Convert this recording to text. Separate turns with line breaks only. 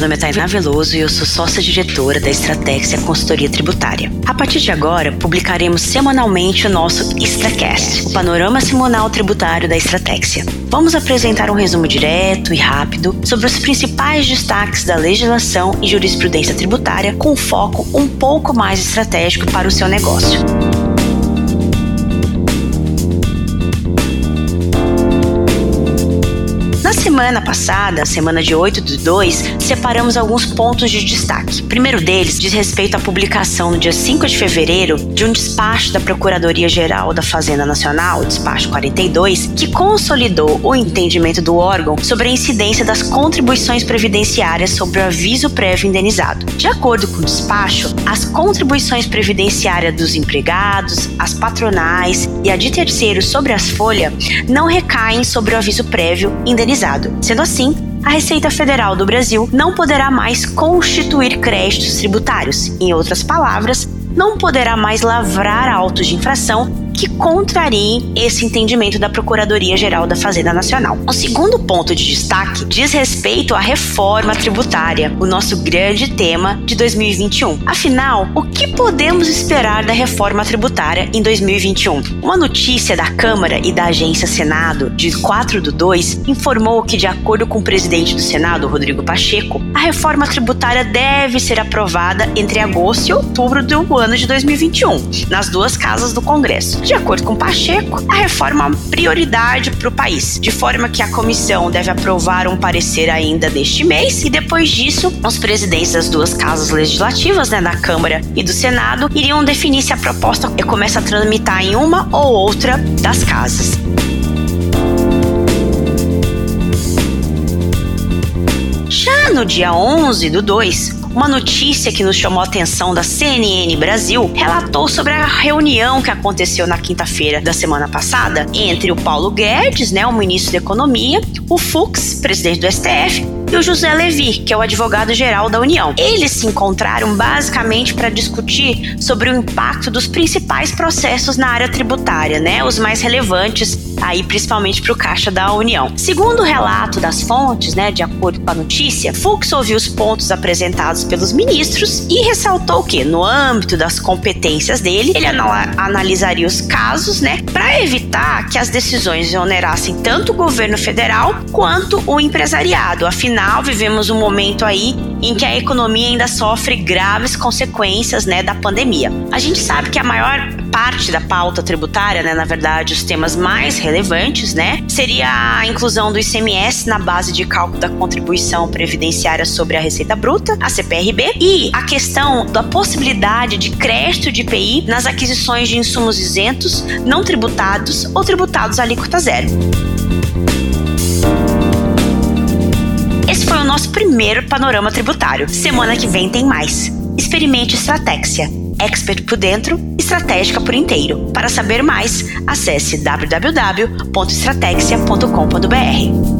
meu nome é Tainá Veloso e eu sou sócia-diretora da Estratégia Consultoria Tributária. A partir de agora, publicaremos semanalmente o nosso Extracast, o panorama semanal tributário da Estratégia. Vamos apresentar um resumo direto e rápido sobre os principais destaques da legislação e jurisprudência tributária com foco um pouco mais estratégico para o seu negócio. Semana passada, semana de 8 de 2, separamos alguns pontos de destaque. O primeiro deles diz respeito à publicação no dia 5 de fevereiro de um despacho da Procuradoria-Geral da Fazenda Nacional, despacho 42, que consolidou o entendimento do órgão sobre a incidência das contribuições previdenciárias sobre o aviso prévio indenizado. De acordo com o despacho, as contribuições previdenciárias dos empregados, as patronais e a de terceiros sobre as folhas não recaem sobre o aviso prévio indenizado Sendo assim, a Receita Federal do Brasil não poderá mais constituir créditos tributários. Em outras palavras, não poderá mais lavrar autos de infração que contrariem esse entendimento da Procuradoria-Geral da Fazenda Nacional. O segundo ponto de destaque diz respeito à reforma tributária, o nosso grande tema de 2021. Afinal, o que podemos esperar da reforma tributária em 2021? Uma notícia da Câmara e da Agência Senado, de 4 do 2, informou que, de acordo com o presidente do Senado, Rodrigo Pacheco, a reforma tributária deve ser aprovada entre agosto e outubro do ano de 2021, nas duas casas do Congresso. De acordo com Pacheco, a reforma é uma prioridade para o país, de forma que a comissão deve aprovar um parecer ainda neste mês e depois disso, os presidentes das duas casas legislativas, né, da Câmara e do Senado, iriam definir se a proposta começa a tramitar em uma ou outra das casas. Já no dia 11 do 2, uma notícia que nos chamou a atenção da CNN Brasil relatou sobre a reunião que aconteceu na quinta-feira da semana passada entre o Paulo Guedes, né, o ministro da Economia, o Fux, presidente do STF, e o José Levi, que é o advogado-geral da União. Eles se encontraram basicamente para discutir sobre o impacto dos principais processos na área tributária, né, os mais relevantes aí principalmente para o caixa da União. Segundo o relato das fontes, né, de acordo com a notícia, Fux ouviu os pontos apresentados pelos ministros e ressaltou que, no âmbito das competências dele, ele analisaria os casos, né, para evitar que as decisões onerassem tanto o governo federal quanto o empresariado. Afinal, vivemos um momento aí em que a economia ainda sofre graves consequências, né, da pandemia. A gente sabe que a maior parte da pauta tributária, né, na verdade, os temas mais relevantes, né, seria a inclusão do ICMS na base de cálculo da contribuição previdenciária sobre a receita bruta, a CPRB, e a questão da possibilidade de crédito de IPI nas aquisições de insumos isentos, não tributados ou tributados a alíquota zero. Foi o nosso primeiro panorama tributário. Semana que vem tem mais. Experimente Estratégia expert por dentro, estratégica por inteiro. Para saber mais, acesse www.estratégia.com.br.